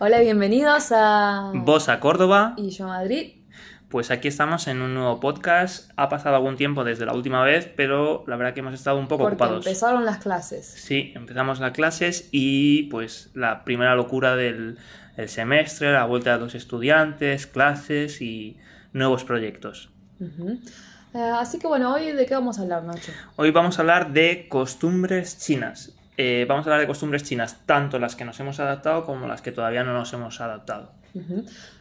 Hola, bienvenidos a Vos a Córdoba. y yo a Madrid. Pues aquí estamos en un nuevo podcast. Ha pasado algún tiempo desde la última vez, pero la verdad que hemos estado un poco Porque ocupados. empezaron las clases. Sí, empezamos las clases y pues la primera locura del el semestre, la vuelta de los estudiantes, clases y nuevos proyectos. Eh, así que bueno, hoy de qué vamos a hablar, Nacho. Hoy vamos a hablar de costumbres chinas. Eh, vamos a hablar de costumbres chinas, tanto las que nos hemos adaptado como las que todavía no nos hemos adaptado.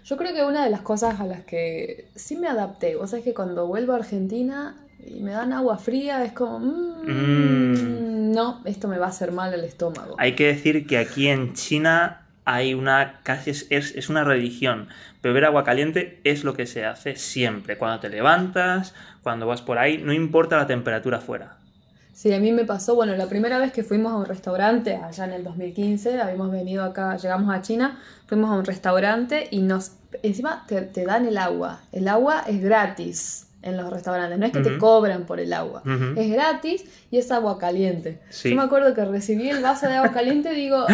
Yo creo que una de las cosas a las que sí me adapté, vos sabés que cuando vuelvo a Argentina y me dan agua fría, es como, mm, Mm. no, esto me va a hacer mal al estómago. Hay que decir que aquí en China hay una casi es, es- es una religión. Beber agua caliente es lo que se hace siempre. Cuando te levantas, cuando vas por ahí, no importa la temperatura fuera. Sí, a mí me pasó, bueno, la primera vez que fuimos a un restaurante, allá en el 2015, habíamos venido acá, llegamos a China, fuimos a un restaurante y nos, encima te, te dan el agua. El agua es gratis en los restaurantes, no es que te cobran por el agua, es gratis y es agua caliente. Sí. Yo me acuerdo que recibí el vaso de agua caliente y digo,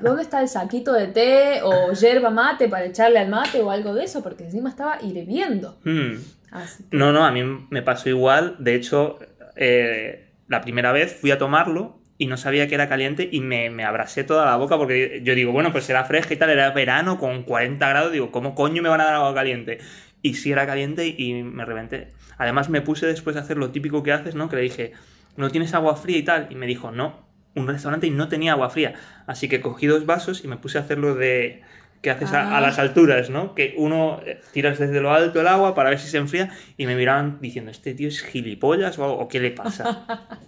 ¿dónde está el saquito de té o yerba mate para echarle al mate o algo de eso? Porque encima estaba hirviendo. Hmm. Así. No, no, a mí me pasó igual. De hecho, eh, la primera vez fui a tomarlo y no sabía que era caliente y me, me abrasé toda la boca porque yo digo, bueno, pues será fresca y tal, era verano con 40 grados, digo, ¿cómo coño me van a dar agua caliente? Y sí era caliente y me reventé. Además me puse después a hacer lo típico que haces, ¿no? Que le dije, ¿no tienes agua fría y tal? Y me dijo, no, un restaurante y no tenía agua fría. Así que cogí dos vasos y me puse a hacerlo de que haces a, a Ah. las alturas, ¿no? Que uno eh, tiras desde lo alto el agua para ver si se enfría y me miraban diciendo, ¿este tío es gilipollas o, algo? ¿O qué le pasa?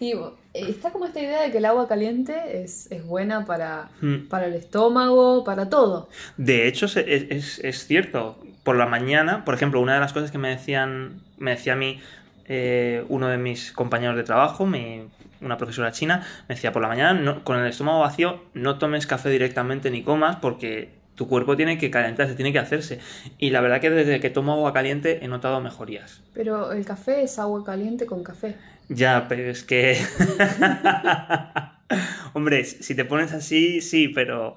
Y está como esta idea de que el agua caliente es, es buena para, Mm. para el estómago, para todo. De hecho, es- es cierto. Por la mañana, por ejemplo, una de las cosas que me decían, me decía a mí eh, uno de mis compañeros de trabajo, mi- una profesora china, me decía, por la mañana, no- con el estómago vacío, no tomes café directamente ni comas porque tu cuerpo tiene que calentarse, tiene que hacerse. Y la verdad que desde que tomo agua caliente he notado mejorías. Pero el café es agua caliente con café. Ya, pero es que... Hombre, si te pones así, sí, pero...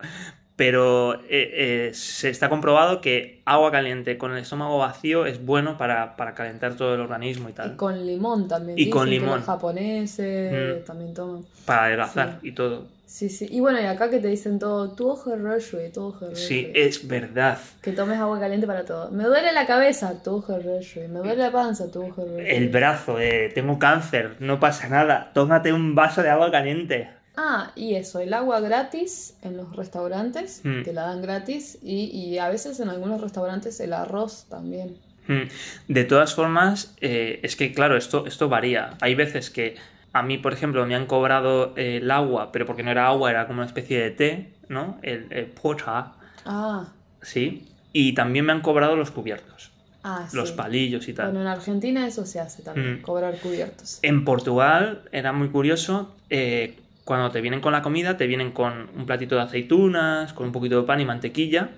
Pero eh, eh, se está comprobado que agua caliente con el estómago vacío es bueno para, para calentar todo el organismo y Y tal. con limón también. Y con Dicen que limón. los japoneses Mm. también toman. Para adelgazar y todo. Sí, sí. Y bueno, y acá que te dicen todo, tu ojo es tu ojo Sí, es verdad. Que tomes agua caliente para todo. Me duele la cabeza, tu ojo Me duele la panza, tu ojo El brazo, eh, tengo cáncer, no pasa nada. Tómate un vaso de agua caliente. Ah, y eso, el agua gratis en los restaurantes, Mm. que la dan gratis, y, y a veces en algunos restaurantes el arroz también. Mm. De todas formas, eh, es que claro, esto, esto varía. Hay veces que a mí, por ejemplo, me han cobrado eh, el agua, pero porque no era agua, era como una especie de té, ¿no? El, el pocha, Ah, sí. Y también me han cobrado los cubiertos, ah, los sí. palillos y tal. Bueno, en Argentina eso se hace también, Mm. cobrar cubiertos. En Portugal era muy curioso. eh, cuando te vienen con la comida, te vienen con un platito de aceitunas, con un poquito de pan y mantequilla.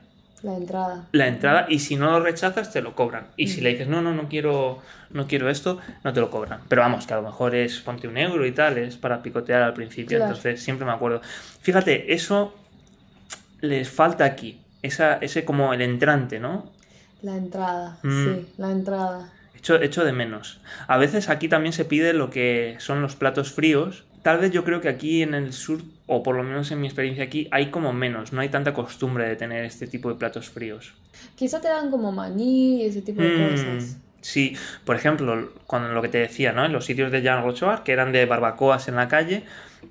La entrada. la entrada y si no lo rechazas te lo cobran. Y si le dices, no, no, no quiero, no quiero esto, no te lo cobran. Pero vamos, que a lo mejor es ponte un euro y tal, es para picotear al principio. Claro. Entonces siempre me acuerdo. Fíjate, eso les falta aquí. Esa, ese como el entrante, ¿no? La entrada, Mm. sí, la entrada. Echo, echo de menos. A veces aquí también se pide lo que son los platos fríos. Tal vez yo creo que aquí en el sur, o por lo menos en mi experiencia aquí, hay como menos. No hay tanta costumbre de tener este tipo de platos fríos. Quizá te dan como maní y ese tipo de Mm, cosas. Sí, por ejemplo, con lo que te decía, ¿no? En los sitios de Jan Rochoar, que eran de barbacoas en la calle,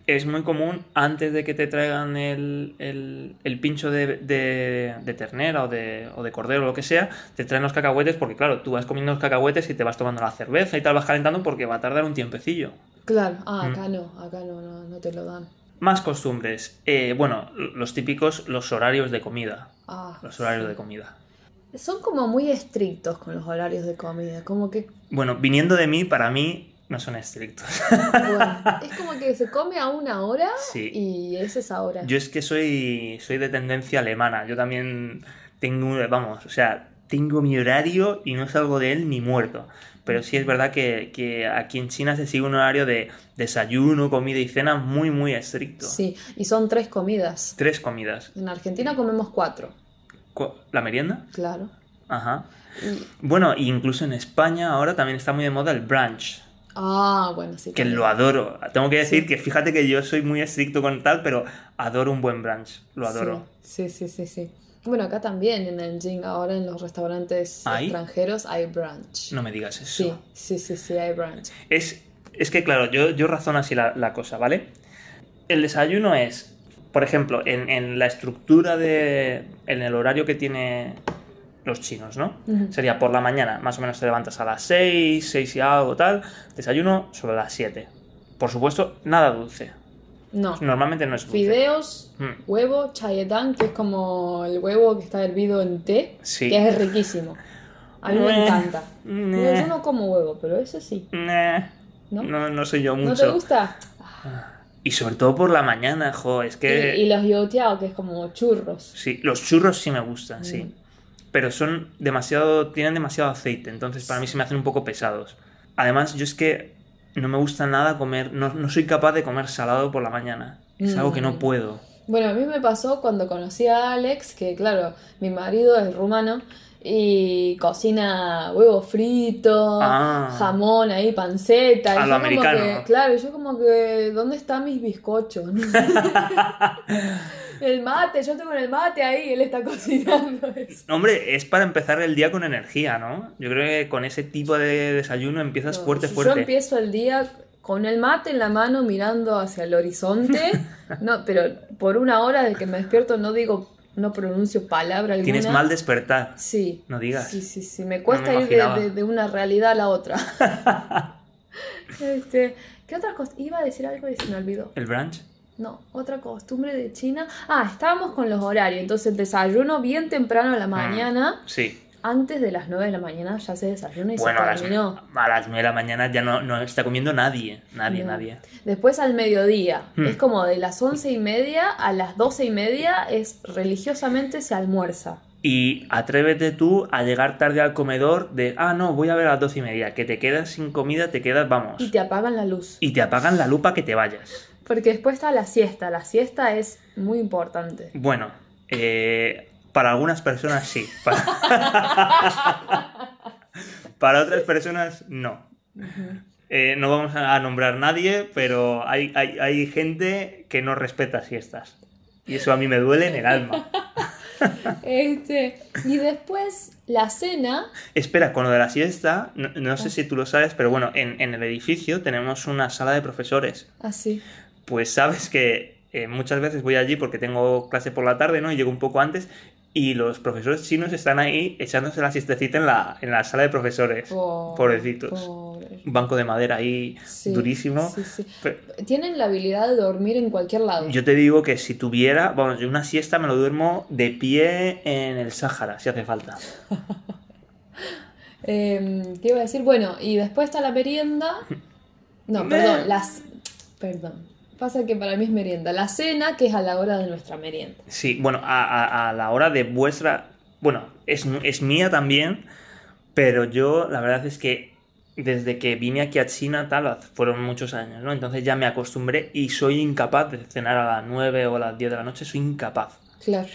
es muy común antes de que te traigan el, el- el pincho de, de- de ternera o de, o de cordero o lo que sea, te traen los cacahuetes porque, claro, tú vas comiendo los cacahuetes y te vas tomando la cerveza y tal, vas calentando porque va a tardar un tiempecillo. Claro, ah, Mm. acá no, acá no, no, no te lo dan. Más costumbres. Eh, bueno, los típicos, los horarios de comida. Ah, Los horarios de comida. Son como muy estrictos con los horarios de comida, como que Bueno, viniendo de mí, para mí no son estrictos. Bueno, es como que se come a una hora Sí. y es esa hora. Yo es que soy, soy de tendencia alemana. Yo también tengo, vamos, o sea, tengo mi horario y no salgo de él ni muerto. Pero sí es verdad que, que aquí en China se sigue un horario de desayuno, comida y cena muy, muy estricto. Sí, y son tres comidas. Tres comidas. En Argentina comemos cuatro, Cu- ¿La merienda? claro. Ajá. Y- Bueno, incluso en España ahora también está muy de moda el brunch, Ah, bueno, sí. que también. lo adoro. Tengo que decir Sí. que fíjate que yo soy muy estricto con tal, pero adoro un buen brunch, lo adoro. Sí, sí, sí, sí. sí. Bueno, acá también en el Jing, ahora en los restaurantes ¿Hay? extranjeros hay brunch. No me digas eso. Sí, sí, sí, sí, hay brunch. Es, es que, claro, yo, yo razono así la, la cosa, ¿vale? El desayuno es, por ejemplo, en, en la estructura de. en el horario que tiene los chinos, ¿no? Sería por la mañana, más o menos te levantas a las 6, 6 y algo, tal. Desayuno sobre las 7. Por supuesto, nada dulce. No. Normalmente no es dulce. Fideos, Mm. huevo, chayetan, que es como el huevo que está hervido en té, Sí. que es riquísimo. A mí me encanta. Digo, yo no como huevo, pero ese sí. ¿No? no, no soy yo ¿No mucho. te gusta? Y sobre todo por la mañana, jo, es que. Y, y los youtiao, que es como churros. Sí, los churros sí me gustan, sí. Mm. Pero son demasiado. tienen demasiado aceite, entonces para mí se me hacen un poco pesados. Además, yo es que no me gusta nada comer. No, no soy capaz de comer salado por la mañana. Es algo que no Mm. puedo. Bueno, a mí me pasó cuando conocí a Alex, que claro, mi marido es rumano y cocina huevo frito, Ah. jamón ahí, panceta. Y A yo lo como americano. que, claro, yo como que, ¿dónde están mis bizcochos? el mate, yo tengo el mate ahí, él está cocinando eso. Hombre, es para empezar el día con energía, ¿no? Yo creo que con ese tipo de desayuno empiezas No, fuerte, fuerte. Yo empiezo el día con el mate en la mano mirando hacia el horizonte, no, pero por una hora de que me despierto no digo, no pronuncio palabra alguna. Tienes mal despertar. Sí. No digas. Sí, sí, sí. Me cuesta me ir de, imaginaba. de- de una realidad a la otra. este, ¿Qué otra cosa? Iba a decir algo y se me olvidó. ¿El brunch? No, otra costumbre de China. Ah, estábamos con los horarios. Entonces, el desayuno bien temprano Mm. a la mañana. Sí. Antes de las 9 de la mañana ya se desayuna y Bueno, se terminó. a las 9 de la mañana ya no, no está comiendo nadie. Nadie, No. nadie. Después al mediodía. Hmm. Es como de las once y media a las doce y media es religiosamente se almuerza. Y atrévete tú a llegar tarde al comedor de, ah, no, voy a ver a las doce y media, que te quedas sin comida, te quedas, vamos. Y te apagan la luz. Y te apagan la lupa que te vayas. Porque después está la siesta. La siesta es muy importante. Bueno, eh, para algunas personas sí. Para... para otras personas no. Eh, no vamos a nombrar nadie, pero hay, hay, hay gente que no respeta siestas. Y eso a mí me duele en el alma. Este, y después la cena. Espera, con lo de la siesta, no, no sé si tú lo sabes, pero bueno, en, en el edificio tenemos una sala de profesores. Así. Pues sabes que eh, muchas veces voy allí porque tengo clase por la tarde, ¿no? Y llego un poco antes y los profesores chinos están ahí echándose la siestecita en la, en la sala de profesores. Pobrecitos. Pobre. Un banco de madera ahí Sí, durísimo. sí, sí. Pero Tienen la habilidad de dormir en cualquier lado. yo te digo que si tuviera, vamos, yo una siesta me lo duermo de pie en el Sáhara, si hace falta. Eh, ¿Qué iba a decir? Bueno, y después está la merienda. No, perdón, las. Perdón. Pasa que para mí es merienda. La cena, que es a la hora de nuestra merienda. Sí, bueno, a, a- a la hora de vuestra... Bueno, es, es mía también, pero yo la verdad es que desde que vine aquí a China, tal, fueron muchos años, ¿no? Entonces ya me acostumbré y soy incapaz de cenar a las 9 o a las 10 de la noche, soy incapaz. Claro.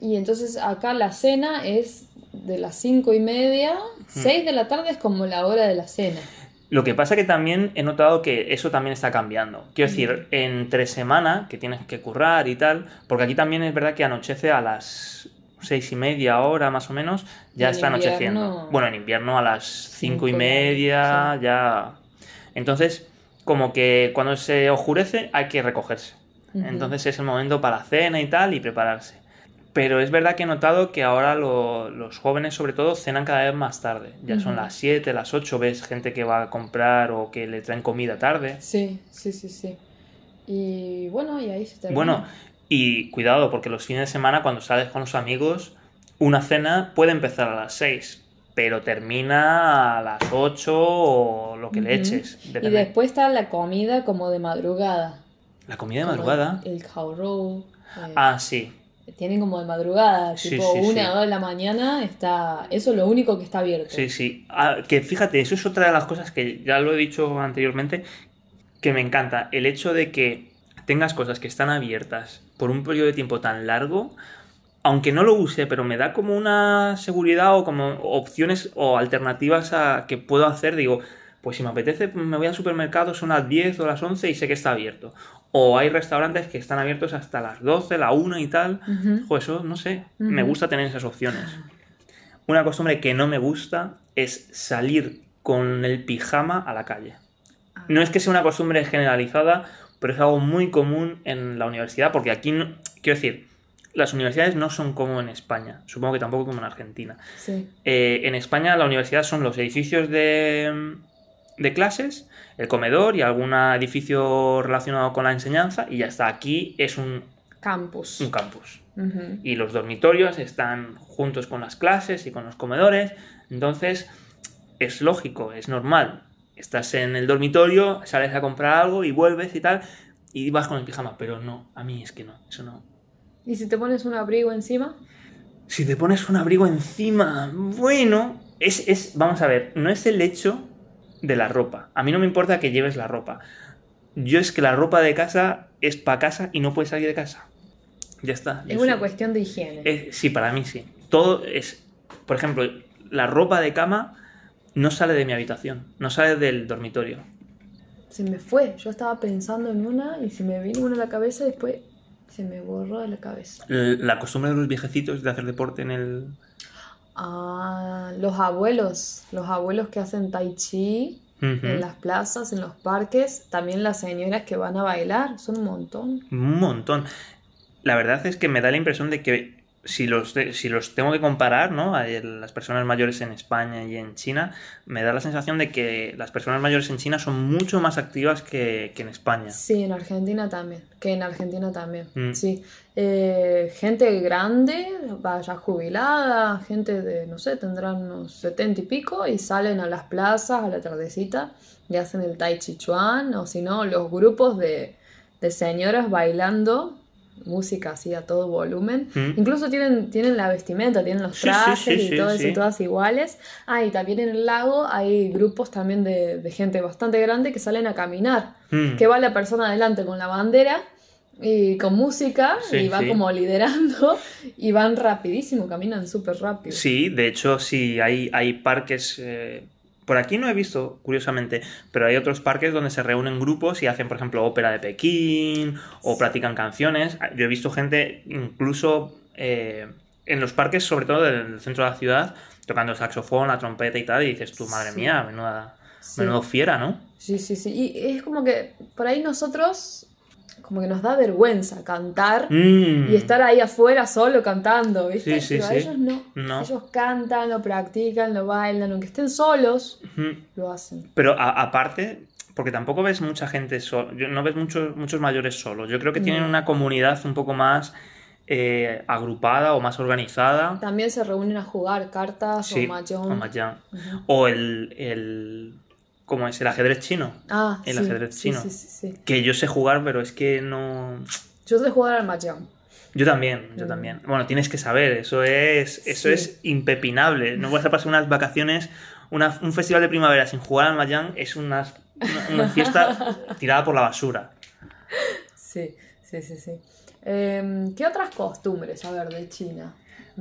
Y entonces acá la cena es de las cinco y media. Seis de la tarde es como la hora de la cena. Lo que pasa que también he notado que eso también está cambiando. Quiero decir, entre semana, que tienes que currar y tal, porque aquí también es verdad que anochece a las seis y media hora más o menos, ya está anocheciendo. Bueno, en invierno a las cinco y Cinco y media ya... Entonces, como que cuando se oscurece hay que recogerse. Entonces es el momento para la cena y tal y prepararse. Pero es verdad que he notado que ahora lo- los jóvenes sobre todo cenan cada vez más tarde. Ya son las 7, las 8, ves gente que va a comprar o que le traen comida tarde. Sí, sí, sí, sí. Y bueno, y ahí se termina. Bueno, y cuidado porque los fines de semana cuando sales con los amigos, una cena puede empezar a las 6, pero termina a las 8 o lo que le eches. Y después está la comida como de madrugada. La comida de Como madrugada. El, el khao rou, eh, Ah, sí. Tienen como de madrugada, Sí, tipo sí, una sí. o dos de la mañana, está, eso es lo único que está abierto. Sí, sí. Ah, que fíjate, eso es otra de las cosas que ya lo he dicho anteriormente, que me encanta. El hecho de que tengas cosas que están abiertas por un periodo de tiempo tan largo, aunque no lo use, pero me da como una seguridad o como opciones o alternativas a que puedo hacer. Digo, pues si me apetece, me voy al supermercado, son las 10 o las 11 y sé que está abierto. O hay restaurantes que están abiertos hasta las 12, la 1 y tal. Pues eso, no sé, me gusta tener esas opciones. Una costumbre que no me gusta es salir con el pijama a la calle. No es que sea una costumbre generalizada, pero es algo muy común en la universidad, porque aquí, no- quiero decir, las universidades no son como en España, supongo que tampoco como en Argentina. Sí. Eh, en España la universidad son los edificios de, de clases, el comedor y algún edificio relacionado con la enseñanza, y ya está. Aquí es un, Campus. un campus y los dormitorios están juntos con las clases y con los comedores. Entonces, es lógico, es normal. Estás en el dormitorio, sales a comprar algo y vuelves y tal, y vas con el pijama. Pero no, a mí es que no, eso no. ¿Y si te pones un abrigo encima? Si te pones un abrigo encima, bueno, es, es, vamos a ver, no es el hecho de la ropa. A mí no me importa que lleves la ropa. Yo es que la ropa de casa es para casa y no puedes salir de casa. Ya está. Es una soy- cuestión de higiene. Sí, para mí sí. Todo es. Por ejemplo, la ropa de cama no sale de mi habitación, no sale del dormitorio. Se me fue. Yo estaba pensando en una y se me vino una a la cabeza y después se me borró de la cabeza. La costumbre de los viejecitos de hacer deporte en el. Ah, los abuelos. Los abuelos que hacen tai chi en las plazas, en los parques. También las señoras que van a bailar. Son un montón. Un montón. La verdad es que me da la impresión de que si los, si los tengo que comparar, ¿no? A las personas mayores en España y en China, me da la sensación de que las personas mayores en China son mucho más activas que, que en España. Sí, en Argentina también. Que en Argentina también. Mm. Sí. Eh, gente grande, vaya jubilada, gente de, no sé, tendrán unos setenta y pico y salen a las plazas a la tardecita y hacen el tai chi chuan o si no, los grupos de, de señoras bailando música así a todo volumen. Mm. Incluso tienen, tienen la vestimenta, tienen los Sí, sí, trajes sí, y todo eso todas iguales. Ah, y también en el lago hay grupos también de, de gente bastante grande que salen a caminar Mm. que va la persona adelante con la bandera y con música Sí, y va sí. como liderando y van rapidísimo, caminan súper rápido. Sí, de hecho, sí, hay, hay parques. eh, por aquí no he visto, curiosamente, pero hay otros parques donde se reúnen grupos y hacen, por ejemplo, ópera de Pekín o practican canciones. Yo he visto gente, incluso eh, en los parques, sobre todo del centro de la ciudad, tocando el saxofón, la trompeta y tal, y dices, tú, madre Sí. mía, menuda, Sí. menudo fiera, ¿no? Sí, sí, sí. Y es como que por ahí nosotros como que nos da vergüenza cantar Mm. y estar ahí afuera solo cantando, ¿viste? Sí, sí, Pero sí. ellos no. No. Ellos cantan, lo practican, lo bailan, aunque estén solos, lo hacen. Pero a- aparte, porque tampoco ves mucha gente sola, no ves muchos, muchos mayores solos. Yo creo que tienen No. una comunidad un poco más eh, agrupada o más organizada. También se reúnen a jugar cartas Sí, o mahjong. o mahjong. O el, el. ¿Cómo es? El ajedrez chino. Ah, El sí, ajedrez chino. Sí, sí, sí. Que yo sé jugar, pero es que no. Yo sé jugar al mahjong. Yo también, yo Mm. también. Bueno, tienes que saber, eso es, eso es impepinable. No vas a pasar unas vacaciones, una- un festival de primavera sin jugar al Mahjong es una, una, una fiesta tirada por la basura. Sí, sí, sí, sí. Em, ¿Qué otras costumbres, a ver, de China?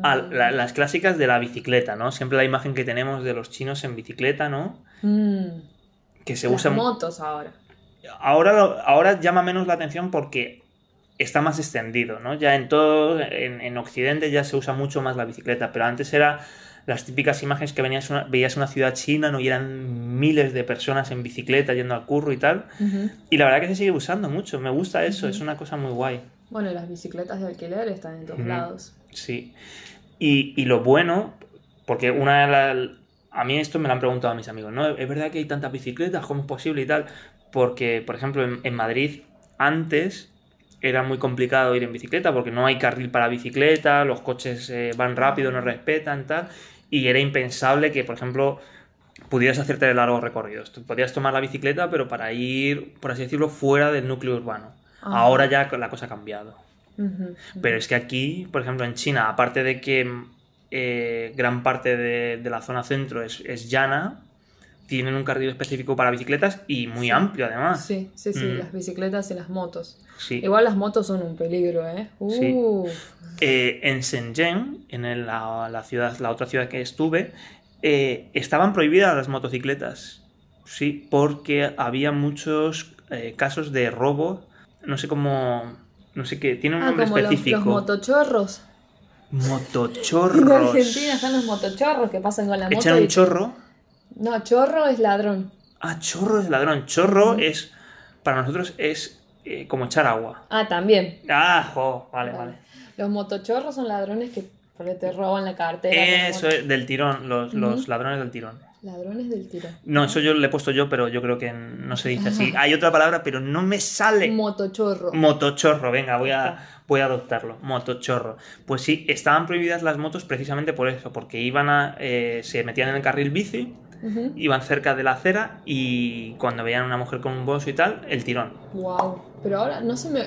Ah, la- las clásicas de la bicicleta, ¿no? Siempre la imagen que tenemos de los chinos en bicicleta, ¿no? Mm, Que se las usan... motos ahora. Ahora, ahora llama menos la atención porque está más extendido, ¿no? Ya en todo, en, en Occidente ya se usa mucho más la bicicleta, pero antes era las típicas imágenes que venías una- veías una ciudad china, ¿no? Y eran miles de personas en bicicleta yendo al curro y tal. Y la verdad que se sigue usando mucho, me gusta eso, es una cosa muy guay. Bueno, las bicicletas de alquiler están en todos lados. Sí. Y, y lo bueno, porque una de las... A mí esto me lo han preguntado a mis amigos, ¿no? Es verdad que hay tantas bicicletas, ¿cómo es posible y tal? Porque, por ejemplo, en, en Madrid antes era muy complicado ir en bicicleta porque no hay carril para bicicleta, los coches eh, van rápido, no respetan, tal. Y era impensable que, por ejemplo, pudieras hacerte largos recorridos. Tú podías tomar la bicicleta, pero para ir, por así decirlo, fuera del núcleo urbano. Ajá. Ahora ya la cosa ha cambiado. Pero es que aquí, por ejemplo, en China, aparte de que eh, gran parte de, de la zona centro es, es llana, tienen un carril específico para bicicletas y muy amplio además. Sí, sí, sí, Mm. las bicicletas y las motos. Sí. Igual las motos son un peligro, ¿eh? Sí. Uf. Eh, en Shenzhen, en el- la, la ciudad, la otra ciudad que estuve, eh, estaban prohibidas las motocicletas. Sí, porque había muchos eh, casos de robo. No sé cómo. No sé qué. Tiene un Ah, nombre como los, específico. los motochorros. Motochorros. En Argentina están los motochorros que pasan con la moto. Echan y- un chorro. No, chorro es ladrón. Ah, chorro es ladrón. Chorro es. Para nosotros es eh, como echar agua. Ah, también. Ah, jo, vale, vale. Los motochorros son ladrones que te roban la cartera. Eso es del tirón, los, los ladrones del tirón. Ladrones del tiro. No, eso yo le he puesto yo, pero yo creo que no se dice así. Hay otra palabra, pero no me sale. Motochorro. Motochorro, venga, voy a, voy a adoptarlo. Motochorro. Pues sí, estaban prohibidas las motos precisamente por eso, porque iban a. eh, se metían en el carril bici, iban cerca de la acera y cuando veían a una mujer con un bolso y tal, el tirón. Wow. Pero ahora no se me.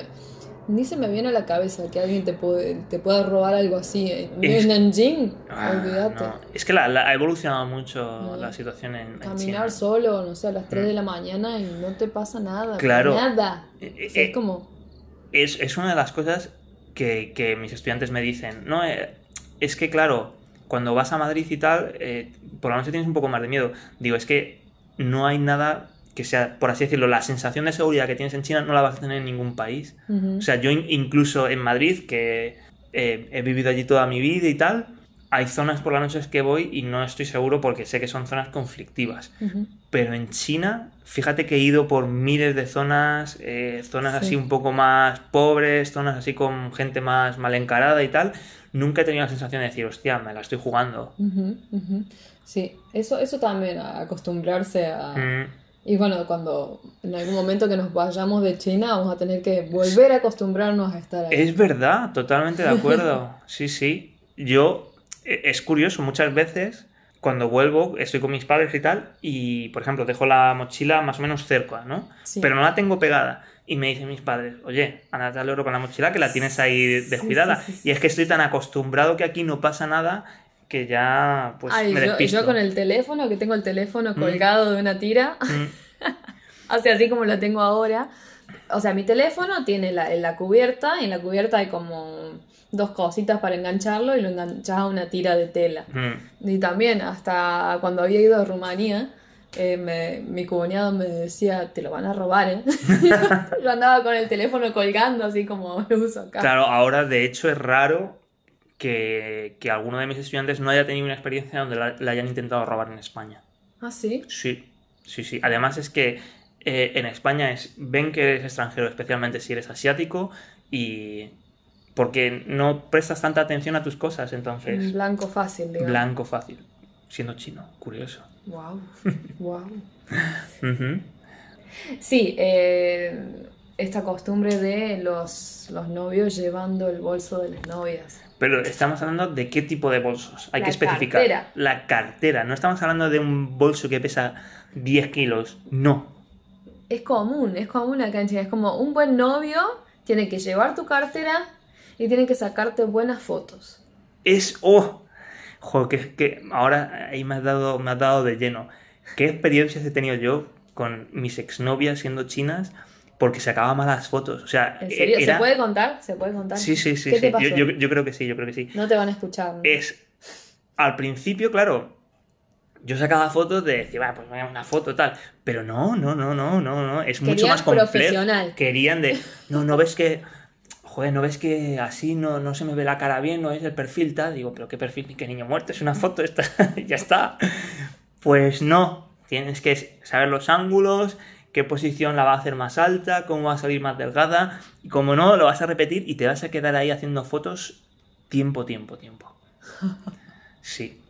Ni se me viene a la cabeza que alguien te, puede, te pueda robar algo así. En Es- Nanjing, Ah, olvídate. no. Es que la- la- ha evolucionado mucho No. la situación en, en Caminar China. solo, no sé, a las 3 Mm. de la mañana y no te pasa nada. Claro. Nada. Eh, O sea, eh, es como. es, es una de las cosas que, que mis estudiantes me dicen. No, Eh, es que claro, cuando vas a Madrid y tal, eh, por la noche tienes un poco más de miedo. Digo, es que no hay nada que sea, por así decirlo, la sensación de seguridad que tienes en China no la vas a tener en ningún país. O sea, yo in- incluso en Madrid, que eh, he vivido allí toda mi vida y tal, hay zonas por las noches que voy y no estoy seguro porque sé que son zonas conflictivas. Pero en China, fíjate que he ido por miles de zonas, eh, zonas Sí. así un poco más pobres, zonas así con gente más mal encarada y tal. Nunca he tenido la sensación de decir, hostia, me la estoy jugando. Sí, eso, eso también, acostumbrarse a... Y bueno, cuando en algún momento que nos vayamos de China vamos a tener que volver a acostumbrarnos a estar ahí. es verdad, totalmente de acuerdo. Sí, sí. Yo, eh, es curioso, muchas veces cuando vuelvo, estoy con mis padres y tal, y por ejemplo, dejo la mochila más o menos cerca, ¿no? Sí. Pero no la tengo pegada. Y me dicen mis padres, oye, andate al oro con la mochila que la tienes ahí descuidada. sí, sí. Y es que estoy tan acostumbrado que aquí no pasa nada que ya pues Ay, me yo, despisto. yo con el teléfono, que tengo el teléfono Mm. colgado de una tira, Mm, o sea, así como lo tengo ahora. O sea, mi teléfono tiene la, en la cubierta, y en la cubierta hay como dos cositas para engancharlo y lo enganchas a una tira de tela. mm. Y también, hasta cuando había ido a Rumanía, eh, me- mi cuñado me decía, te lo van a robar, ¿eh? Yo andaba con el teléfono colgando, así como lo uso acá. Claro, ahora de hecho es raro que, que alguno de mis estudiantes no haya tenido una experiencia donde la, la hayan intentado robar en España. ¿Ah, sí? Sí, sí, sí. Además es que eh, en España es, ven que eres extranjero, especialmente si eres asiático, y porque no prestas tanta atención a tus cosas, entonces blanco fácil, digamos. blanco fácil, siendo chino, curioso. Wow, wow. Sí, eh, esta costumbre de los, los novios llevando el bolso de las novias. Pero estamos hablando de qué tipo de bolsos. Hay La que especificar. cartera. La cartera. No estamos hablando de un bolso que pesa 10 kilos. No. Es común, es común acá en China. Es como un buen novio tiene que llevar tu cartera y tiene que sacarte buenas fotos. Es. ¡Oh! Joder, que, que ahora ahí me has, dado, me has dado de lleno. ¿Qué experiencias he tenido yo con mis exnovias siendo chinas? Porque sacaba malas fotos. O sea, ¿En serio? era- ¿Se puede contar? ¿Se puede contar? Sí, sí, sí. ¿Qué sí. te pasó? Yo, yo- yo creo que sí, yo creo que sí. No te van a escuchar. ¿no? es al principio, claro, yo sacaba fotos de decir, va, pues una foto tal, pero no, no, no, no, no, no, es mucho más complejo. profesional. Querían de, no, no ves que, joder, no ves que así no, no se me ve la cara bien, no es el perfil tal, digo, pero qué perfil qué niño muerto, es una foto, esta, ya está. Pues no, tienes que saber los ángulos, qué posición la va a hacer más alta, cómo va a salir más delgada, y como no, lo vas a repetir y te vas a quedar ahí haciendo fotos tiempo, tiempo, tiempo. Sí.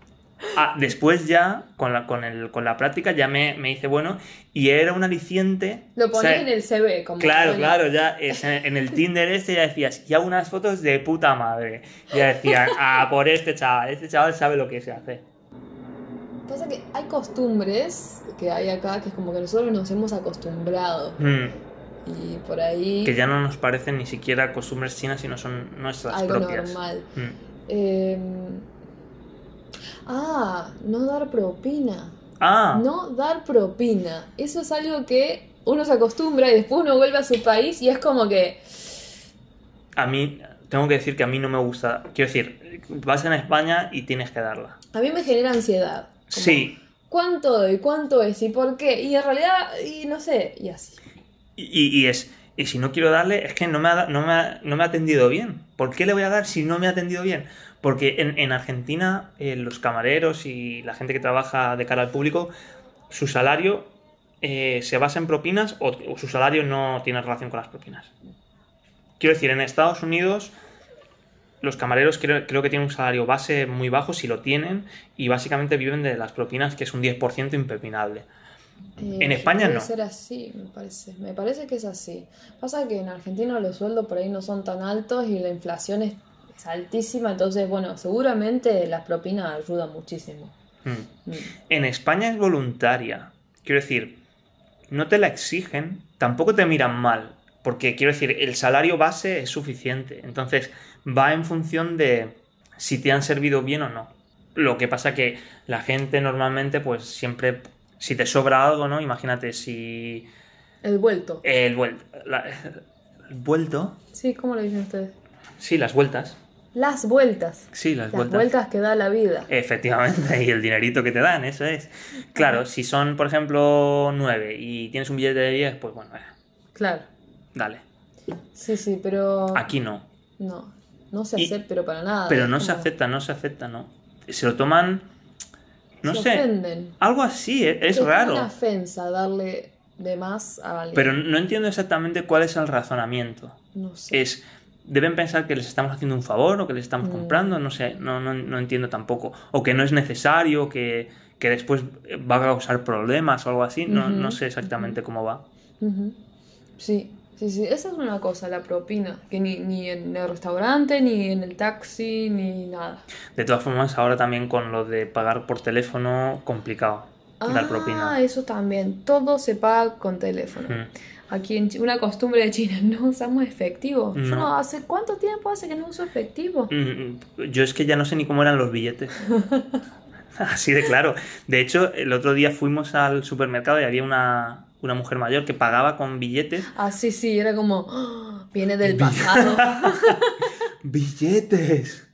Ah, después ya, con la, con el, con la práctica, ya me, me hice bueno y era un aliciente. Lo o pones sea, en el CV. Como Claro, bueno, claro, ya es en, en el Tinder este ya decías, ya unas fotos de puta madre. Ya decían, ah, por este chaval, este chaval sabe lo que se hace. Pasa que hay costumbres que hay acá que es como que nosotros nos hemos acostumbrado. Mm, Y por ahí... Que ya no nos parecen ni siquiera costumbres chinas, sino son nuestras algo propias. normal. Mm. Eh, Ah, no dar propina. Ah, No dar propina. Eso es algo que uno se acostumbra y después uno vuelve a su país y es como que... a mí, tengo que decir que a mí no me gusta. Quiero decir, vas en España y tienes que darla. A mí me genera ansiedad. Sí, ¿Cuánto doy? ¿Cuánto es? ¿Y por qué? Y en realidad, y no sé, y así. y, y es. Y si no quiero darle, es que no me, ha, no, me ha, no me ha atendido bien. ¿Por qué le voy a dar si no me ha atendido bien? Porque en, en Argentina, eh, los camareros y la gente que trabaja de cara al público, su salario eh, se basa en propinas o, o su salario no tiene relación con las propinas. Quiero decir, en Estados Unidos, los camareros creo, creo que tienen un salario base muy bajo, si lo tienen, y básicamente viven de las propinas, que es un 10% impepinable. Eh, En España no. ser así, me parece. Me parece que es así. Pasa que en Argentina los sueldos por ahí no son tan altos y la inflación es, es altísima, entonces, bueno, seguramente las propinas ayudan muchísimo. Mm. Mm. En España es voluntaria. Quiero decir, no te la exigen, tampoco te miran mal, porque quiero decir, el salario base es suficiente. Entonces, va en función de si te han servido bien o no. Lo que pasa que la gente normalmente, pues siempre, si te sobra algo, ¿no? Imagínate si El vuelto. el vuelto... ¿El vuelto? Sí, ¿cómo lo dicen ustedes? Sí, las vueltas. Las vueltas. Sí, las, Las vueltas. vueltas que da la vida. Efectivamente, y el dinerito que te dan, eso es. Claro, si son, por ejemplo, 9 y tienes un billete de 10, pues bueno, eh, Claro. Dale. Sí, sí, pero... Aquí no. No, no se Y- acepta, pero para nada. Pero no se acepta, no se acepta, no. Se lo toman, no se sé, ofenden. algo así, eh, es Es una raro. ofensa darle de más a alguien. Pero no entiendo exactamente cuál es el razonamiento. No sé. Es, deben pensar que les estamos haciendo un favor o que les estamos Mm. comprando, no sé, no, no, no entiendo tampoco. O que no es necesario, que, que después va a causar problemas o algo así, no, no sé exactamente cómo va. Sí, sí, sí. Esa es una cosa, la propina. Que ni, ni en el restaurante, ni en el taxi, ni nada. De todas formas, ahora también con lo de pagar por teléfono, complicado dar Ah, propina. eso también. Todo se paga con teléfono. Mm. Aquí en una costumbre de China, no usamos efectivo. Yo No. no, ¿hace cuánto tiempo hace que no uso efectivo? Mm, Yo es que ya no sé ni cómo eran los billetes. Así de claro. De hecho, el otro día fuimos al supermercado y había una, una mujer mayor que pagaba con billetes. Ah, sí, sí, era como, "Ah, viene del pasado. ¡Billetes!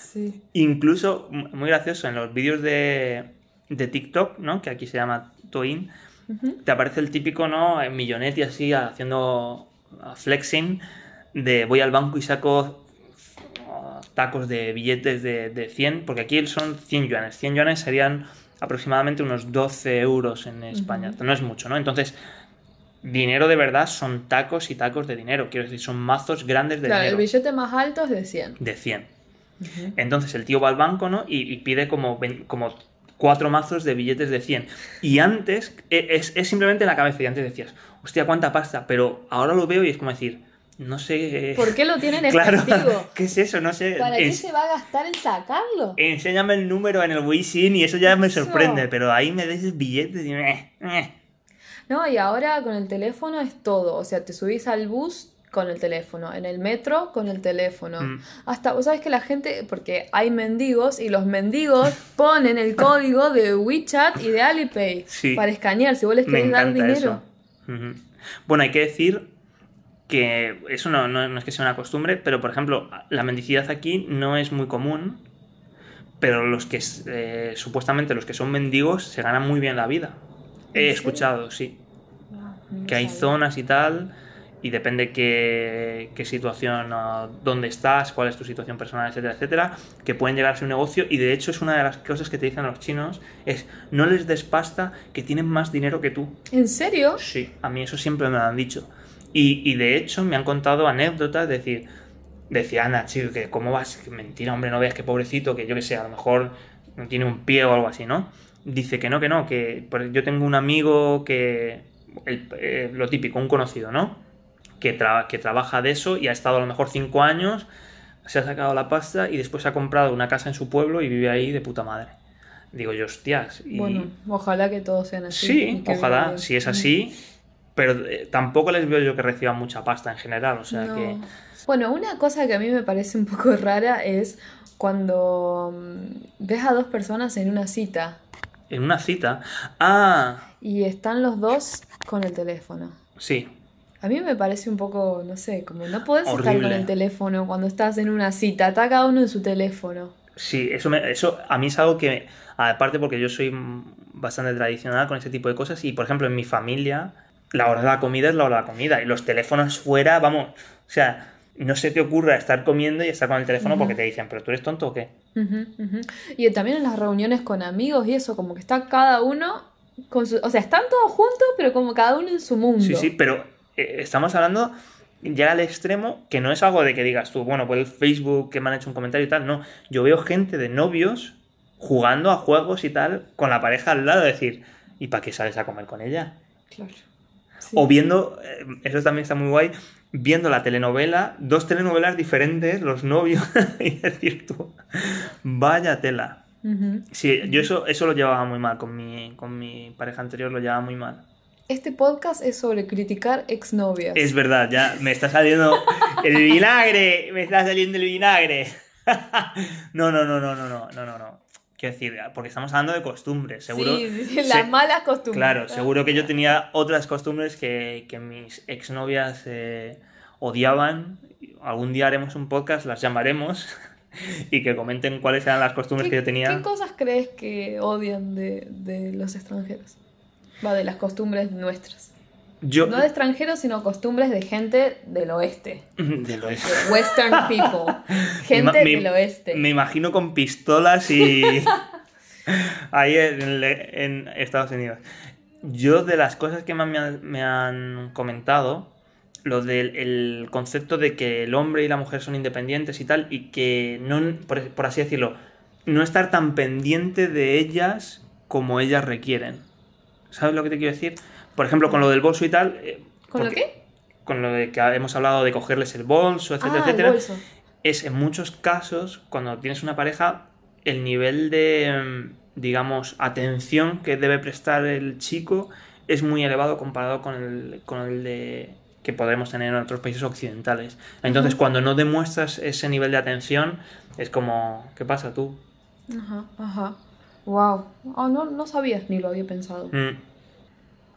sí. Incluso, muy gracioso, en los vídeos de, de TikTok, ¿no? Que aquí se llama Toin, te aparece el típico, ¿no? En millonetti así, haciendo uh, flexing de voy al banco y saco uh, tacos de billetes de, de 100, porque aquí son 100 yuanes. 100 yuanes serían aproximadamente unos 12 euros en España. No es mucho, ¿no? Entonces, dinero de verdad son tacos y tacos de dinero. Quiero decir, son mazos grandes de Claro, el dinero. billete más alto es de 100. De 100. Ujú. Entonces el tío va al banco, ¿no? Y, y pide como, como cuatro mazos de billetes de 100. Y antes, e- es, es simplemente en la cabeza. Y antes decías, hostia, cuánta pasta. Pero ahora lo veo y es como decir, no sé. ¿Por qué lo tienen Claro, efectivo? ¿qué es eso? No sé. ¿Para qué Es- se va a gastar en sacarlo? Enséñame el número en el Wishing y eso ya me Eso. sorprende. Pero ahí me des billetes y. eh, eh. No, y ahora con el teléfono es todo. O sea, te subís al bus con el teléfono, en el metro con el teléfono. Mm. Hasta, vos sabés que la gente, porque hay mendigos y los mendigos ponen el código de WeChat y de Alipay Sí. para escanear si vos les Me querés dar dinero. eso. Bueno, hay que decir que eso no, no- no es que sea una costumbre, pero por ejemplo, la mendicidad aquí no es muy común, pero los que eh, supuestamente los que son mendigos se ganan muy bien la vida. ¿En He escuchado, sí, Ah, no que hay zonas y tal, y depende qué, qué situación, dónde estás, cuál es tu situación personal, etcétera, etcétera, que pueden llegar a ser un negocio, y de hecho es una de las cosas que te dicen los chinos, es no les des pasta que tienen más dinero que tú. ¿En serio? Sí, a mí eso siempre me lo han dicho. Y, y de hecho me han contado anécdotas, de decir, decía Ana, chico, que cómo vas, que mentira, hombre, no veas que pobrecito, que yo que sé, a lo mejor no tiene un pie o algo así, ¿no? Dice que no, que no, que yo tengo un amigo que, el- eh, lo típico, un conocido, ¿no? Que, tra- que trabaja de eso y ha estado a lo mejor cinco años, se ha sacado la pasta y después ha comprado una casa en su pueblo y vive ahí de puta madre. Digo yo, hostias. Y... Bueno, ojalá que todos sean así. Sí, ojalá. Si es bien. así, Pero eh, tampoco les veo yo que reciban mucha pasta en general, o sea No. que... Bueno, una cosa que a mí me parece un poco rara es cuando mm, ves a dos personas en una cita En una cita... Ah, y están los dos con el teléfono. sí. A mí me parece un poco, no sé, como no podés estar con el teléfono cuando estás en una cita, está cada uno en su teléfono. Sí, eso, me- eso a mí es algo que, aparte porque yo soy mm, bastante tradicional con ese tipo de cosas y, por ejemplo, en mi familia, la hora de la comida es la hora de la comida y los teléfonos fuera, vamos, o sea, no se te ocurra estar comiendo y estar con el teléfono porque te dicen, pero tú eres tonto o qué. Y también en las reuniones con amigos y eso, como que está cada uno con su... O sea, están todos juntos, pero como cada uno en su mundo. Sí, sí, pero eh, estamos hablando ya al extremo que no es algo de que digas tú, bueno, pues el Facebook que me han hecho un comentario y tal, no. Yo veo gente de novios jugando a juegos y tal con la pareja al lado, decir, ¿y para qué sales a comer con ella? Claro. Sí. O viendo, eh, eso también está muy guay, viendo la telenovela, dos telenovelas diferentes, los novios, y decir tú, vaya tela. Sí, yo eso, eso lo llevaba muy mal, con mi, con mi pareja anterior lo llevaba muy mal. Este podcast es sobre criticar exnovias. Es verdad, ya me está saliendo el vinagre, me está saliendo el vinagre. No, no, no, no, no, no, no, no, no. Quiero decir, porque estamos hablando de costumbres, seguro. Sí, sí, sí, se- las malas costumbres. Claro, seguro que yo tenía otras costumbres que, que mis exnovias eh, odiaban. Algún día haremos un podcast, las llamaremos y que comenten cuáles eran las costumbres ¿Qué, que yo tenía. qué cosas crees que odian de, de los extranjeros? Va, de las costumbres nuestras. Yo, No de extranjeros, sino costumbres de gente del oeste. de lo es. De Western people. Gente Me- del oeste. Me imagino con pistolas y. ahí en, en Estados Unidos. Yo, de las cosas que más me han, me han comentado, lo del el concepto de que el hombre y la mujer son independientes y tal, y que no, por, por así decirlo, no estar tan pendiente de ellas como ellas requieren. ¿Sabes lo que te quiero decir? Por ejemplo, con lo del bolso y tal. eh, ¿Con lo porque- qué? Con lo de que hemos hablado de cogerles el bolso, etcétera, ah, el etcétera bolso. es en muchos casos, cuando tienes una pareja, el nivel de, mm, digamos, atención que debe prestar el chico es muy elevado comparado con el, con el de que podemos tener en otros países occidentales. Entonces, Ujú. cuando no demuestras ese nivel de atención, es como, ¿qué pasa tú? Ajá, ajá. Wow. Ah, no, no sabías ni lo había pensado. Mm.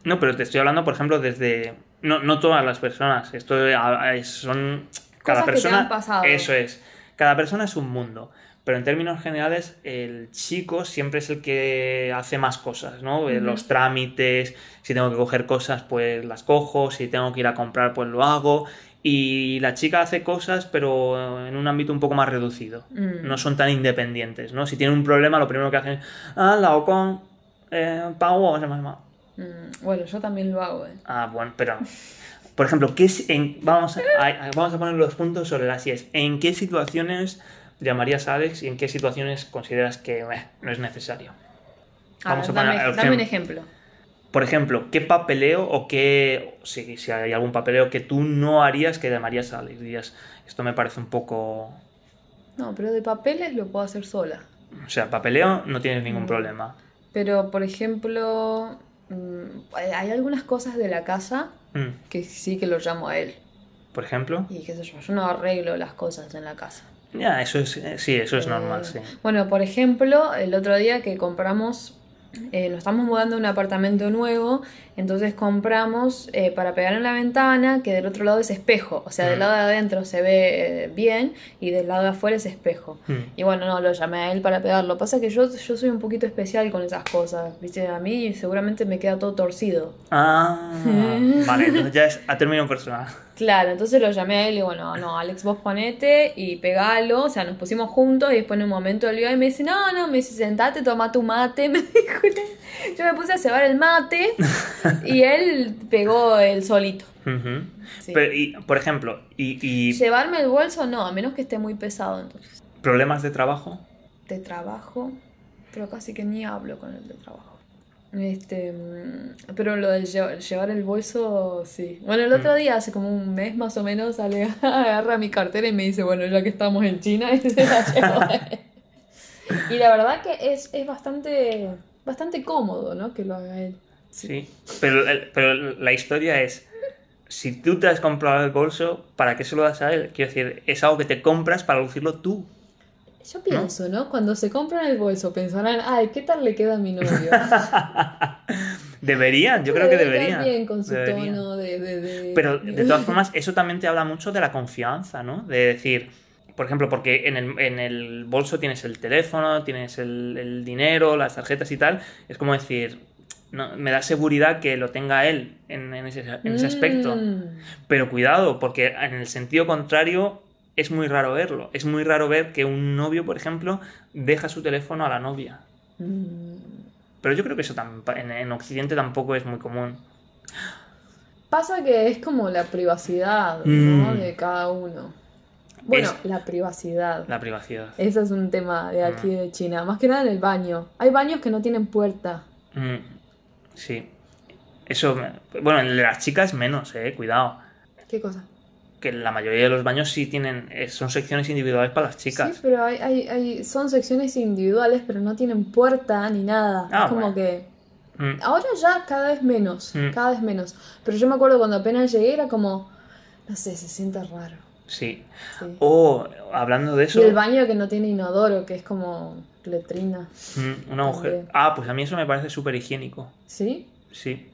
No, pero te estoy hablando, por ejemplo, desde... No, no todas las personas, esto a- son... Cada Cosas que te persona... han pasado. Eso es. Cada persona es un mundo. Pero en términos generales, el chico siempre es el que hace más cosas, ¿no? Eh. Los trámites, si tengo que coger cosas, pues las cojo, si tengo que ir a comprar, pues lo hago. Y la chica hace cosas, pero en un ámbito un poco más reducido. Mm. No son tan independientes, ¿no? Si tienen un problema, lo primero que hacen es, ah, la con eh, pago, o sea, más, más. Mm, Bueno, yo también lo hago, eh. Ah, bueno, pero. Por ejemplo, ¿qué es- en- vamos, a, a- vamos a poner los puntos sobre las IES. ¿En qué situaciones llamarías a Alex y en qué situaciones consideras que eh, no es necesario? A Vamos ver, a poner dame, dame un ejemplo. ejemplo. Por ejemplo, ¿qué papeleo o qué. Si, si hay algún papeleo que tú no harías que llamarías a Alex? Dirías, esto me parece un poco. No, pero de papeles lo puedo hacer sola. O sea, papeleo no tienes ningún Mm. problema. Pero, por ejemplo, mm, hay algunas cosas de la casa Mm, que sí que lo llamo a él. Por ejemplo. Y qué sé yo, yo no arreglo las cosas en la casa. Ya, eso es. eh, Sí, eso es Eh, normal, sí. Bueno, por ejemplo, el otro día que compramos, eh, nos estamos mudando a un apartamento nuevo, entonces compramos eh, para pegar en la ventana que del otro lado es espejo, o sea, del Mm. lado de adentro se ve eh, bien y del lado de afuera es espejo. Mm. Y bueno, no, lo llamé a él para pegarlo. Pasa que yo, yo soy un poquito especial con esas cosas, ¿viste? A mí seguramente me queda todo torcido. Ah, vale, entonces ya es a término personal. Claro, entonces lo llamé a él y bueno, no, Alex, vos ponete y pegalo. O sea, nos pusimos juntos y después en un momento él iba y me dice, no, no, me dice, sentate, toma tu mate. Me dijo, yo me puse a cebar el mate y él pegó el solito. Sí. Pero, y, por ejemplo, y, y Llevarme el bolso no, a menos que esté muy pesado entonces. problemas de trabajo. De trabajo, pero casi que ni hablo con él de trabajo. Este, pero lo de lle- llevar el bolso, sí. Bueno, el otro Mm. día, hace como un mes más o menos, agarra mi cartera y me dice, bueno, ya que estamos en China, y se la llevo. y la verdad que es, es bastante, bastante cómodo, ¿no? Que lo haga él. Sí. Pero, pero la historia es, si tú te has comprado el bolso, ¿para qué se lo das a él? Quiero decir, es algo que te compras para lucirlo tú. Yo pienso, ¿no? Cuando se compran el bolso, pensarán, ay, ¿qué tal le queda a mi novio? Deberían, yo creo que Debe deberían. estar bien con su Deberían. tono de, de, de- Pero de todas formas, eso también te habla mucho de la confianza, ¿no? De decir, por ejemplo, porque en el, en el bolso tienes el teléfono, tienes el, el dinero, las tarjetas y tal. Es como decir, no, me da seguridad que lo tenga él en, en ese, en ese aspecto. Mm. Pero cuidado, porque en el sentido contrario es muy raro verlo. Es muy raro ver que un novio, por ejemplo, deja su teléfono a la novia. Mm. Pero yo creo que eso en, en Occidente tampoco es muy común. Pasa que es como la privacidad, ¿no? Mm. De cada uno. Bueno, Es- la privacidad. La privacidad. Ese es un tema de aquí Mm. de China. Más que nada en el baño. Hay baños que no tienen puerta. Mm, sí. Eso, bueno, el de las chicas menos, eh, cuidado. ¿Qué cosa? Que la mayoría de los baños sí tienen, eh, son secciones individuales para las chicas. Sí, pero hay, hay, hay- son secciones individuales, pero no tienen puerta ni nada. Ah, es como bueno. que. Mm, Ahora ya cada vez menos. Mm. Cada vez menos. Pero yo me acuerdo cuando apenas llegué era como. No sé, se siente raro. sí. Sí. O, hablando de eso, Y el baño que no tiene inodoro, que es como letrina. mm, una mujer. Ah, pues a mí eso me parece súper higiénico. ¿Sí? Sí.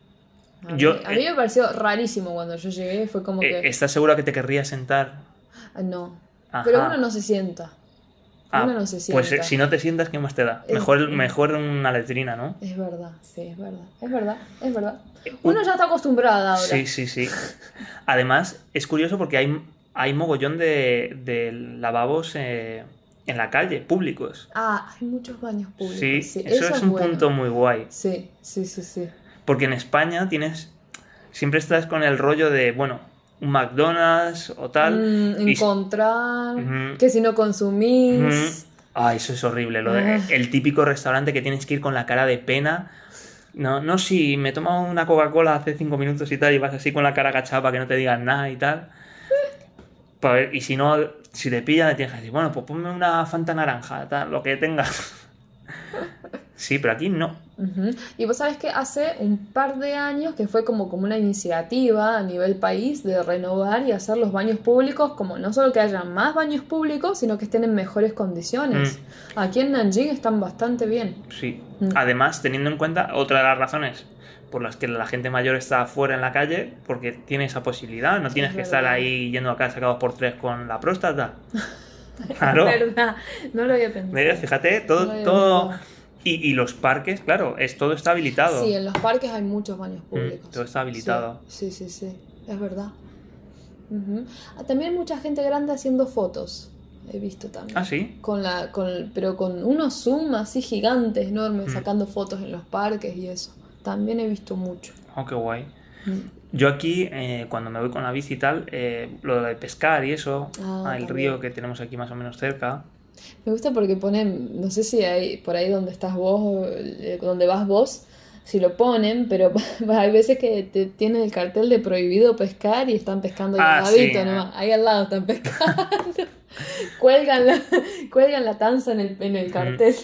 A mí, Yo- a mí me pareció rarísimo cuando yo llegué. Fue como Eh, que. ¿Estás segura que te querrías sentar? Ah, No. Ajá. Pero uno no se sienta. Ah, uno no se sienta. Pues eh, si no te sientas, ¿qué más te da? Es- Mejor, mejor una letrina, ¿no? Es verdad, sí, es verdad. Es verdad, es verdad. Uno ya está acostumbrada ahora. Sí, sí, sí. Además, es curioso porque hay, hay mogollón de, de lavabos eh, en la calle, públicos. Ah, hay muchos baños públicos. Sí, Sí, eso, es un bueno. punto muy guay. Sí, sí, sí, sí. Porque en España tienes. Siempre estás con el rollo de, bueno, un McDonald's o tal. Mm, y- encontrar, que si no consumís. Ujú. Ah, eso es horrible. Lo de- Ah. el típico restaurante que tienes que ir con la cara de pena. No, no, si me he tomado una Coca-Cola hace cinco minutos y tal, y vas así con la cara agachada para que no te digan nada y tal. Ver, y si no, si te pillan, le tienes que decir, bueno, pues ponme una Fanta naranja, tal, lo que tengas. Sí, pero aquí no. Y vos sabés que hace un par de años que fue como, como una iniciativa a nivel país de renovar y hacer los baños públicos, como no solo que haya más baños públicos, sino que estén en mejores condiciones. Aquí en Nanjing están bastante bien. Sí. Mm. Además, teniendo en cuenta otra de las razones por las que la gente mayor está afuera en la calle, porque tiene esa posibilidad, no tienes es que estar ahí yendo a casa sacados por tres con la próstata. Claro. verdad, no lo había pensado. Mira, fíjate, todo, pensado. Y, y los parques, claro, es todo está habilitado. Sí, en los parques hay muchos baños públicos. Mm, todo está habilitado. Sí, sí, sí, sí, es verdad. Ah, También hay mucha gente grande haciendo fotos. He visto también. Ah, sí. Con la, con, pero con unos zoom así gigantes, enormes, Mm. sacando fotos en los parques y eso. También he visto mucho. Oh, qué guay. Mm. Yo aquí, eh, cuando me voy con la bici y tal, eh, lo de pescar y eso, Ah, el también. río que tenemos aquí más o menos cerca. Me gusta porque ponen, no sé si hay por ahí donde estás vos, eh, donde vas vos, si lo ponen, pero hay veces que te tienen el cartel de prohibido pescar y están pescando Ah, al ladito sí. nomás. Ahí al lado están pescando. cuelgan, la, cuelgan la tanza en el, en el cartel.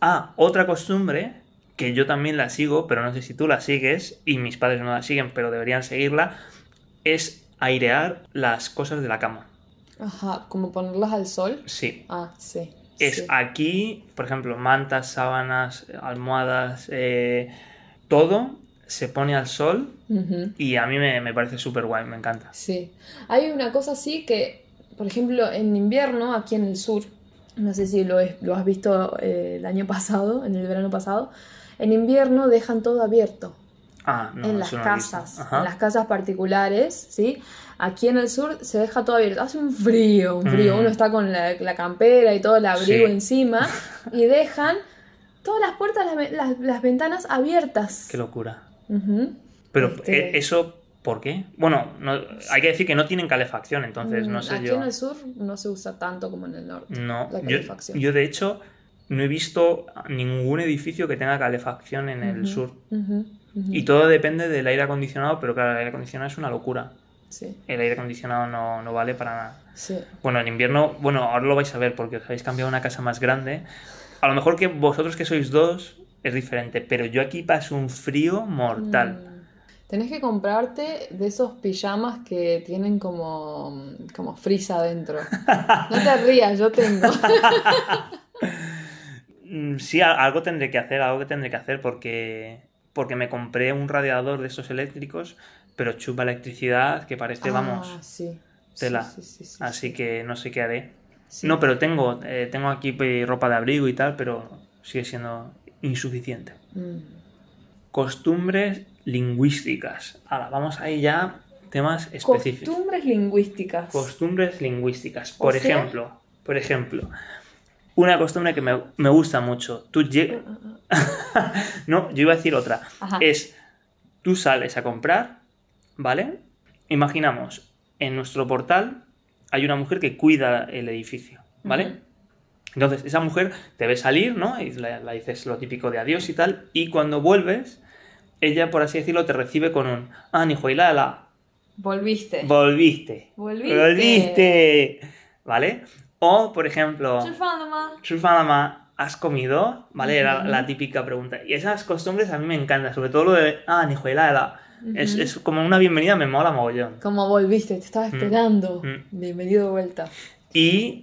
Ah, otra costumbre que yo también la sigo, pero no sé si tú la sigues y mis padres no la siguen, pero deberían seguirla, es airear las cosas de la cama. Ajá, como ponerlas al sol. Sí. Ah, sí. Es sí. aquí, por ejemplo, mantas, sábanas, almohadas, eh, todo se pone al sol y a mí me, me parece súper guay, me encanta. Sí. Hay una cosa así que, por ejemplo, en invierno, aquí en el sur, no sé si lo, es- lo has visto eh, el año pasado, en el verano pasado, en invierno dejan todo abierto. Ah, no, en las no casas, en las casas particulares, ¿sí? Aquí en el sur se deja todo abierto. Hace un frío, un frío. Mm. Uno está con la, la campera y todo el abrigo Sí. encima y dejan todas las puertas, las, ve- las- las ventanas abiertas. Qué locura. Pero Este- eh, eso, ¿por qué? Bueno, no- hay que decir que no tienen calefacción, entonces no sé Aquí yo. en el sur no se usa tanto como en el norte. No, la yo, calefacción. yo de hecho no he visto ningún edificio que tenga calefacción en el sur. Ujú. Y todo depende del aire acondicionado, pero claro, el aire acondicionado es una locura. Sí, El aire acondicionado no, no vale para nada. sí. Bueno, en invierno, bueno, ahora lo vais a ver porque os habéis cambiado a una casa más grande. A lo mejor que vosotros que sois dos, es diferente. Pero yo aquí paso un frío mortal. Mm. Tenés que comprarte de esos pijamas que tienen como, como frisa adentro. No te rías, yo tengo. Mm, Sí, algo tendré que hacer, algo que tendré que hacer porque, porque me compré un radiador de esos eléctricos, pero chupa electricidad que parece, Ah, vamos, sí. tela. Sí, sí, sí, sí, así sí. que no sé qué haré. No, pero tengo, eh, tengo aquí pues, ropa de abrigo y tal, pero sigue siendo insuficiente. Mm. Costumbres lingüísticas. Ahora, vamos ahí ya, temas específicos. Costumbres lingüísticas. Costumbres lingüísticas. O Por sea- ejemplo, por ejemplo, una costumbre que me, me gusta mucho. Tú lle- no, yo iba a decir otra. Ajá. Es, tú sales a comprar, ¿vale? Imaginamos, en nuestro portal hay una mujer que cuida el edificio, ¿vale? Entonces, esa mujer te ve salir, ¿no? Y la, la dices lo típico de adiós y tal. Y cuando vuelves, ella, por así decirlo, te recibe con un Ah, ni la Volviste. volviste. Volviste. Volviste. ¿Vale? O, por ejemplo, ¿has comido? ¿Vale? Uh -huh. Era la típica pregunta. Y esas costumbres a mí me encantan, sobre todo lo de, ah, Nijuelada. Uh -huh. es, es, como una bienvenida, me mola mogollón. Como volviste, te estaba mm. esperando. Uh -huh. Bienvenido de vuelta. Y...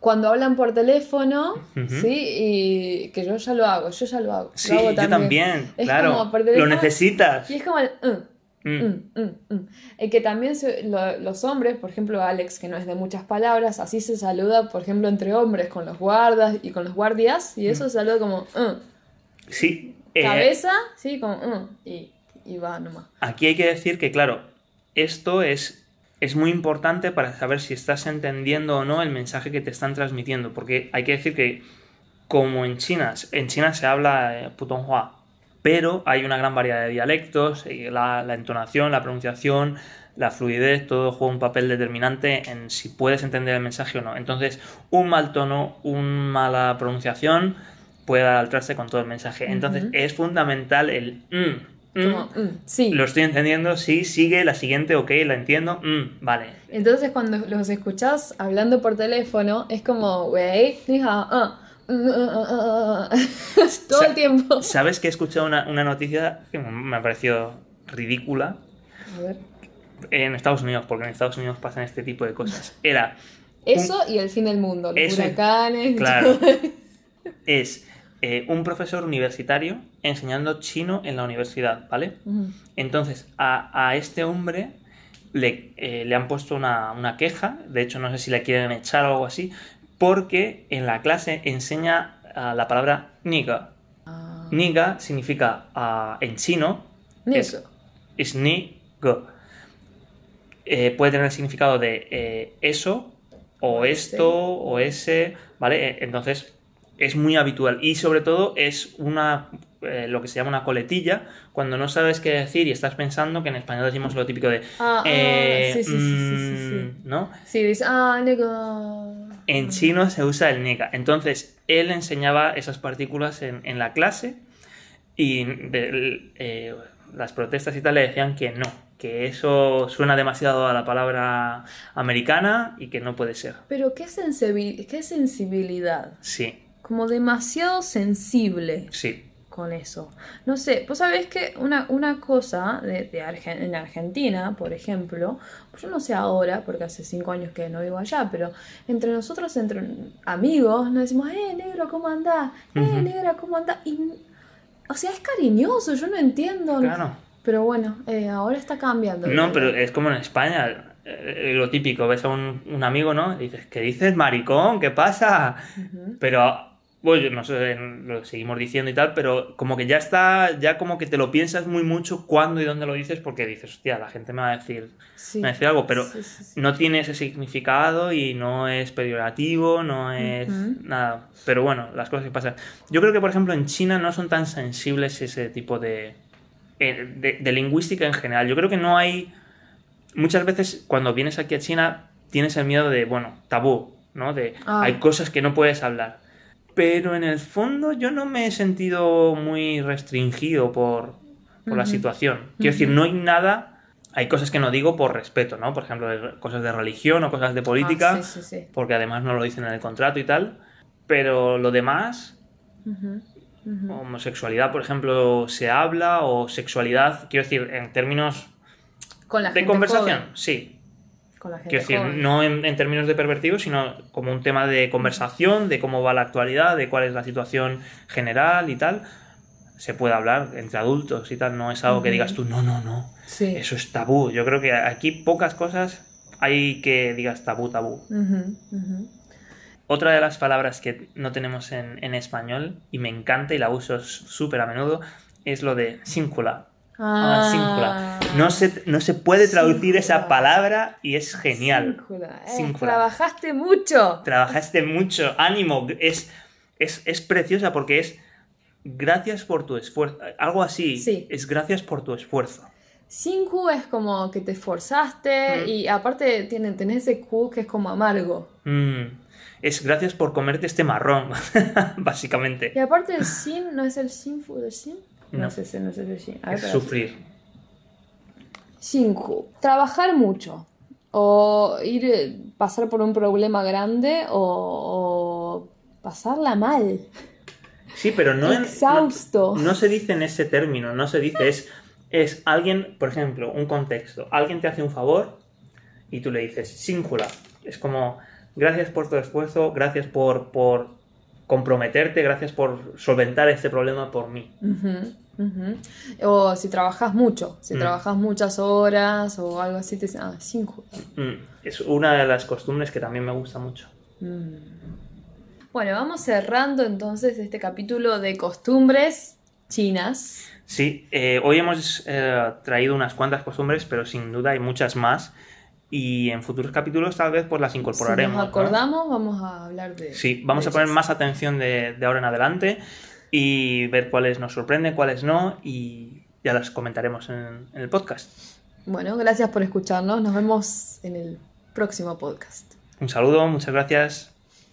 Cuando hablan por teléfono, ¿sí? Y que yo ya lo hago, yo ya lo hago. Sí, lo hago también. yo también, es claro. Como por teléfono, lo necesitas. Y es como el... Uh" mm, Mm. mm, mm, mm. El que también se- lo- los hombres, por ejemplo, Alex, que no es de muchas palabras, así se saluda, por ejemplo, entre hombres con los guardas y con los guardias, y eso se saluda como. mm. Sí. eh, Cabeza, sí, como. mm, y, y va nomás. Aquí hay que decir que, claro, esto es, es muy importante para saber si estás entendiendo o no el mensaje que te están transmitiendo. Porque hay que decir que, como en China, en China se habla eh, Putonghua, pero hay una gran variedad de dialectos, la, la entonación, la pronunciación, la fluidez, todo juega un papel determinante en si puedes entender el mensaje o no. Entonces, un mal tono, una mala pronunciación puede dar al traste con todo el mensaje. Entonces, Ujú. es fundamental el mm, mm, Como, mm, sí. lo estoy entendiendo, sí, sigue, la siguiente, ok, la entiendo, mm, vale. Entonces cuando los escuchás hablando por teléfono, es como, wey, ah, ah, ah", todo el tiempo. ¿Sabes que he escuchado una, una noticia que me ha parecido ridícula A ver. en Estados Unidos? Porque en Estados Unidos pasan este tipo de cosas. Era, Eso y el fin del mundo, los Eso huracanes. claro. todo. es eh, un profesor universitario enseñando chino en la universidad, ¿vale? Entonces, a, a este hombre le, eh, le han puesto una, una queja, de hecho no sé si le quieren echar o algo así, porque en la clase enseña ah, la palabra niga. Ah, Niga significa ah, en chino, es, es ni. Eh, puede tener el significado de eh, eso, o esto, o ese, ¿vale? Eh, Entonces es muy habitual y sobre todo es una eh, lo que se llama una coletilla cuando no sabes qué decir y estás pensando que en español decimos lo típico de Ah, ah, eh, sí, sí, sí, sí, sí, sí. mm, ¿no? Sí, dice, ah, Nico. En chino se usa el niga. Entonces, él enseñaba esas partículas en, en la clase y de- eh, las protestas y tal le decían que no, que eso suena demasiado a la palabra americana y que no puede ser. Pero qué, sensibil- qué sensibilidad. Sí, Como demasiado sensible. sí. Con eso. No sé, pues sabés que una, una cosa de, de Argen- en Argentina, por ejemplo, yo no sé ahora, porque hace cinco años que no vivo allá, pero entre nosotros, entre amigos, nos decimos, eh, negro, ¿cómo andás? Eh, negra, ¿cómo andás? Y, o sea, es cariñoso, yo no entiendo. Claro. Pero bueno, eh, ahora está cambiando. No, pero es como en España, eh, lo típico, ves a un, un amigo, ¿no? Y dices, ¿qué dices, maricón? ¿Qué pasa? Pero, bueno, no sé, lo seguimos diciendo y tal, pero como que ya está, ya como que te lo piensas muy mucho cuándo y dónde lo dices, porque dices, hostia, la gente me va a decir, Sí. me va a decir algo, pero Sí, sí, sí. no tiene ese significado y no es peyorativo, no es nada. Pero bueno, las cosas que pasan. Yo creo que, por ejemplo, en China no son tan sensibles ese tipo de, eh, de, de lingüística en general. Yo creo que no hay... Muchas veces cuando vienes aquí a China tienes el miedo de, bueno, tabú, ¿no? De Ah. hay cosas que no puedes hablar. Pero en el fondo yo no me he sentido muy restringido por, por la situación. Quiero decir, no hay nada... Hay cosas que no digo por respeto, ¿no? Por ejemplo, cosas de religión o cosas de política, Ah, sí, sí, sí. porque además no lo dicen en el contrato y tal. Pero lo demás. Ujú. Homosexualidad, por ejemplo, se habla o sexualidad, quiero decir, en términos Con la de gente conversación, joven. sí. Con la gente Quiero decir, joven. no en, en términos de pervertido, sino como un tema de conversación, de cómo va la actualidad, de cuál es la situación general y tal. Se puede hablar entre adultos y tal, no es algo que digas tú, no, no, no, Sí. eso es tabú. Yo creo que aquí pocas cosas hay que digas tabú, tabú. Otra de las palabras que no tenemos en, en español y me encanta y la uso súper a menudo es lo de síncula. Ah, síncula. No se, no se puede traducir esa palabra y es genial. Síncula. Eh, Síncula. Trabajaste mucho. Trabajaste mucho, ánimo, es, es, es preciosa porque es gracias por tu esfuerzo. Algo así, Sí. es gracias por tu esfuerzo. Cinco es como que te esforzaste Mm. y aparte tiene, tenés ese Q que es como amargo. Mm, es gracias por comerte este marrón, básicamente. Y aparte el sin, ¿no es el sinful el sin? No, No. sé si no sé si. A ver, Es sufrir. Trabajar mucho. O ir, eh, pasar por un problema grande o, o pasarla mal. Sí, pero no en- Exhausto. No, no se dice en ese término, no se dice, es, es alguien, por ejemplo, un contexto. Alguien te hace un favor y tú le dices, síncula. Es como, gracias por tu esfuerzo, gracias por, por comprometerte, gracias por solventar este problema por mí. O si trabajas mucho, si Mm. trabajas muchas horas o algo así, te dicen, ah, cinco. Mm, Es una de las costumbres que también me gusta mucho. Mm. Bueno, vamos cerrando entonces este capítulo de costumbres chinas. Sí, eh, hoy hemos eh, traído unas cuantas costumbres, pero sin duda hay muchas más. Y en futuros capítulos tal vez pues las incorporaremos. si nos ¿no? acordamos, vamos a hablar de. Sí, vamos de a poner más atención de, de ahora en adelante y ver cuáles nos sorprenden, cuáles no, y ya las comentaremos en, en el podcast. Bueno, gracias por escucharnos. Nos vemos en el próximo podcast. Un saludo, muchas gracias.